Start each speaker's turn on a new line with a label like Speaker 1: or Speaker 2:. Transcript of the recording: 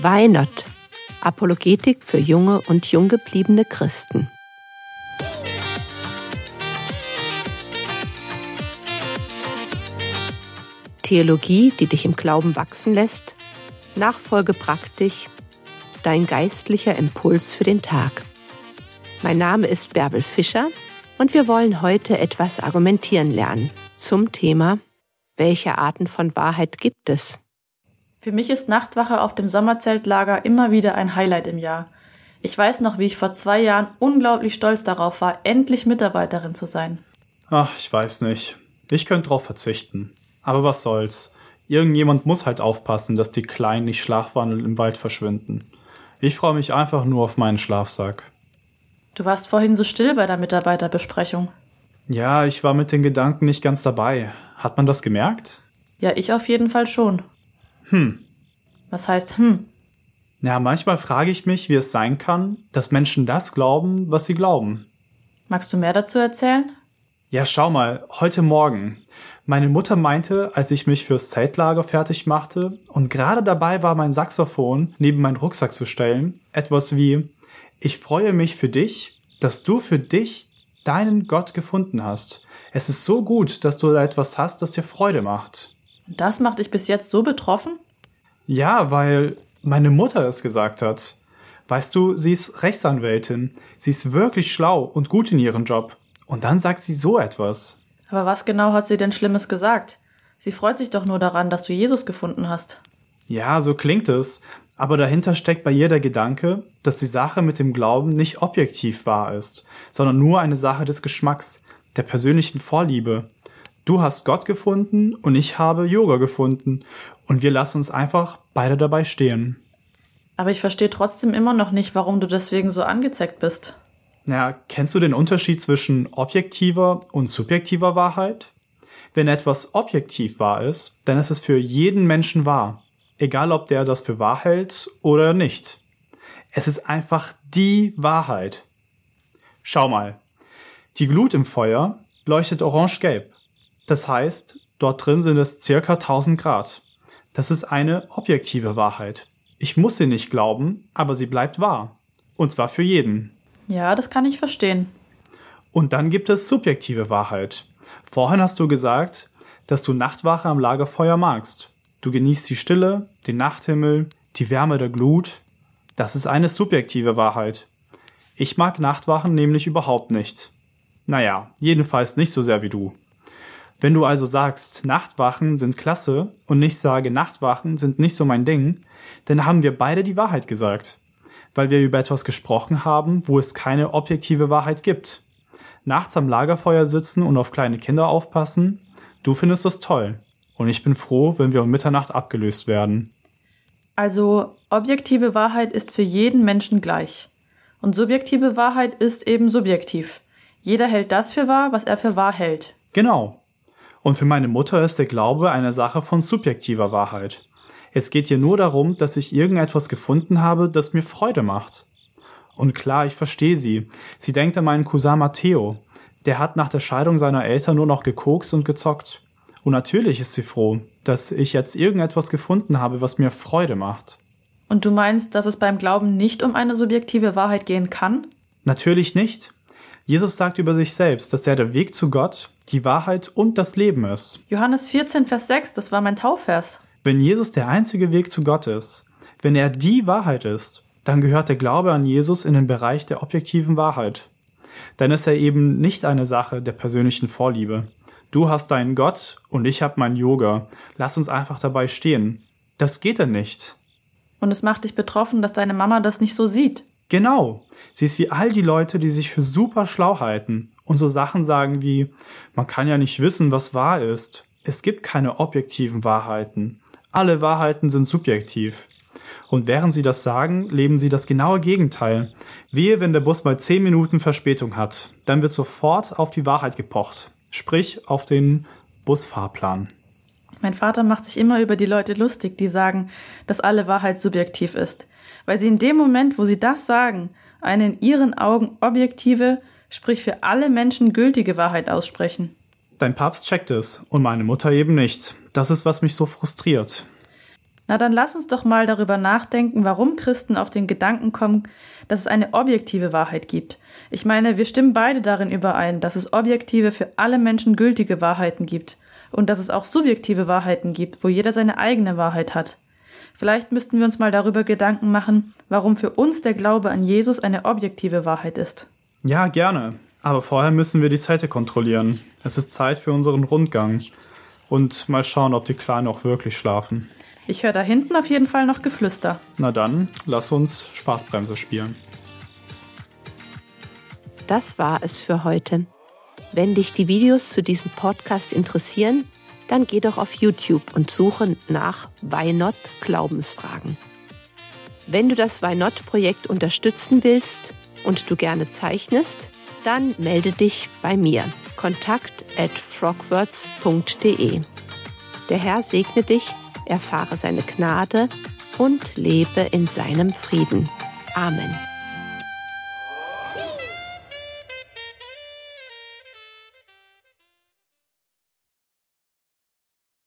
Speaker 1: Why Not? Apologetik für junge und jung gebliebene Christen. Theologie, die dich im Glauben wachsen lässt, Nachfolge praktisch, dein geistlicher Impuls für den Tag. Mein Name ist Bärbel Fischer und wir wollen heute etwas argumentieren lernen zum Thema, welche Arten von Wahrheit gibt es?
Speaker 2: Für mich ist Nachtwache auf dem Sommerzeltlager immer wieder ein Highlight im Jahr. Ich weiß noch, wie ich vor zwei Jahren unglaublich stolz darauf war, endlich Mitarbeiterin zu sein.
Speaker 3: Ach, ich weiß nicht. Ich könnte drauf verzichten. Aber was soll's. Irgendjemand muss halt aufpassen, dass die Kleinen nicht schlafwandelnd im Wald verschwinden. Ich freue mich einfach nur auf meinen Schlafsack.
Speaker 2: Du warst vorhin so still bei der Mitarbeiterbesprechung.
Speaker 3: Ja, ich war mit den Gedanken nicht ganz dabei. Hat man das gemerkt?
Speaker 2: Ja, ich auf jeden Fall schon.
Speaker 3: Hm.
Speaker 2: Was heißt hm?
Speaker 3: Ja, manchmal frage ich mich, wie es sein kann, dass Menschen das glauben, was sie glauben.
Speaker 2: Magst du mehr dazu erzählen?
Speaker 3: Ja, schau mal, heute Morgen. Meine Mutter meinte, als ich mich fürs Zeltlager fertig machte und gerade dabei war, mein Saxophon neben meinen Rucksack zu stellen, etwas wie, ich freue mich für dich, dass du für dich deinen Gott gefunden hast. Es ist so gut, dass du da etwas hast, das dir Freude macht.
Speaker 2: Das macht dich bis jetzt so betroffen?
Speaker 3: Ja, weil meine Mutter es gesagt hat. Weißt du, sie ist Rechtsanwältin. Sie ist wirklich schlau und gut in ihrem Job. Und dann sagt sie so etwas.
Speaker 2: Aber was genau hat sie denn Schlimmes gesagt? Sie freut sich doch nur daran, dass du Jesus gefunden hast.
Speaker 3: Ja, so klingt es. Aber dahinter steckt bei ihr der Gedanke, dass die Sache mit dem Glauben nicht objektiv wahr ist, sondern nur eine Sache des Geschmacks, der persönlichen Vorliebe. Du hast Gott gefunden und ich habe Yoga gefunden und wir lassen uns einfach beide dabei stehen.
Speaker 2: Aber ich verstehe trotzdem immer noch nicht, warum du deswegen so angezeckt bist.
Speaker 3: Ja, kennst du den Unterschied zwischen objektiver und subjektiver Wahrheit? Wenn etwas objektiv wahr ist, dann ist es für jeden Menschen wahr egal ob der das für wahr hält oder nicht. Es ist einfach die Wahrheit. Schau mal, die Glut im Feuer leuchtet orange-gelb. Das heißt, dort drin sind es circa 1000 Grad. Das ist eine objektive Wahrheit. Ich muss sie nicht glauben, aber sie bleibt wahr. Und zwar für jeden.
Speaker 2: Ja, das kann ich verstehen.
Speaker 3: Und dann gibt es subjektive Wahrheit. Vorhin hast du gesagt, dass du Nachtwache am Lagerfeuer magst. Du genießt die Stille, den Nachthimmel, die Wärme der Glut. Das ist eine subjektive Wahrheit. Ich mag Nachtwachen nämlich überhaupt nicht. Naja, jedenfalls nicht so sehr wie du. Wenn du also sagst, Nachtwachen sind klasse und ich sage, Nachtwachen sind nicht so mein Ding, dann haben wir beide die Wahrheit gesagt. Weil wir über etwas gesprochen haben, wo es keine objektive Wahrheit gibt. Nachts am Lagerfeuer sitzen und auf kleine Kinder aufpassen, du findest das toll. Und ich bin froh, wenn wir um Mitternacht abgelöst werden.
Speaker 2: Also objektive Wahrheit ist für jeden Menschen gleich. Und subjektive Wahrheit ist eben subjektiv. Jeder hält das für wahr, was er für wahr hält.
Speaker 3: Genau. Und für meine Mutter ist der Glaube eine Sache von subjektiver Wahrheit. Es geht ihr nur darum, dass ich irgendetwas gefunden habe, das mir Freude macht. Und klar, ich verstehe sie. Sie denkt an meinen Cousin Matteo. Der hat nach der Scheidung seiner Eltern nur noch gekokst und gezockt. Und natürlich ist sie froh, dass ich jetzt irgendetwas gefunden habe, was mir Freude macht.
Speaker 2: Und du meinst, dass es beim Glauben nicht um eine subjektive Wahrheit gehen kann?
Speaker 3: Natürlich nicht. Jesus sagt über sich selbst, dass er der Weg zu Gott, die Wahrheit und das Leben ist.
Speaker 2: Johannes 14, Vers 6, das war mein Taufvers.
Speaker 3: Wenn Jesus der einzige Weg zu Gott ist, wenn er die Wahrheit ist, dann gehört der Glaube an Jesus in den Bereich der objektiven Wahrheit. Dann ist er eben nicht eine Sache der persönlichen Vorliebe. Du hast deinen Gott und ich hab mein Yoga. Lass uns einfach dabei stehen. Das geht denn nicht.
Speaker 2: Und es macht dich betroffen, dass deine Mama das nicht so sieht.
Speaker 3: Genau. Sie ist wie all die Leute, die sich für super schlau halten und so Sachen sagen wie, man kann ja nicht wissen, was wahr ist. Es gibt keine objektiven Wahrheiten. Alle Wahrheiten sind subjektiv. Und während sie das sagen, leben sie das genaue Gegenteil. Wehe, wenn der Bus mal zehn Minuten Verspätung hat. Dann wird sofort auf die Wahrheit gepocht sprich auf den Busfahrplan.
Speaker 2: Mein Vater macht sich immer über die Leute lustig, die sagen, dass alle Wahrheit subjektiv ist, weil sie in dem Moment, wo sie das sagen, eine in ihren Augen objektive, sprich für alle Menschen gültige Wahrheit aussprechen.
Speaker 3: Dein Papst checkt es und meine Mutter eben nicht. Das ist, was mich so frustriert.
Speaker 2: Na dann lass uns doch mal darüber nachdenken, warum Christen auf den Gedanken kommen, dass es eine objektive Wahrheit gibt. Ich meine, wir stimmen beide darin überein, dass es objektive, für alle Menschen gültige Wahrheiten gibt und dass es auch subjektive Wahrheiten gibt, wo jeder seine eigene Wahrheit hat. Vielleicht müssten wir uns mal darüber Gedanken machen, warum für uns der Glaube an Jesus eine objektive Wahrheit ist.
Speaker 3: Ja, gerne. Aber vorher müssen wir die Zeiten kontrollieren. Es ist Zeit für unseren Rundgang. Und mal schauen, ob die Kleinen auch wirklich schlafen.
Speaker 2: Ich höre da hinten auf jeden Fall noch Geflüster.
Speaker 3: Na dann, lass uns Spaßbremse spielen.
Speaker 1: Das war es für heute. Wenn dich die Videos zu diesem Podcast interessieren, dann geh doch auf YouTube und suche nach Why Not Glaubensfragen. Wenn du das Why Not Projekt unterstützen willst und du gerne zeichnest, dann melde dich bei mir. Kontakt at frogwords.de. Der Herr segne dich erfahre seine Gnade und lebe in seinem Frieden. Amen.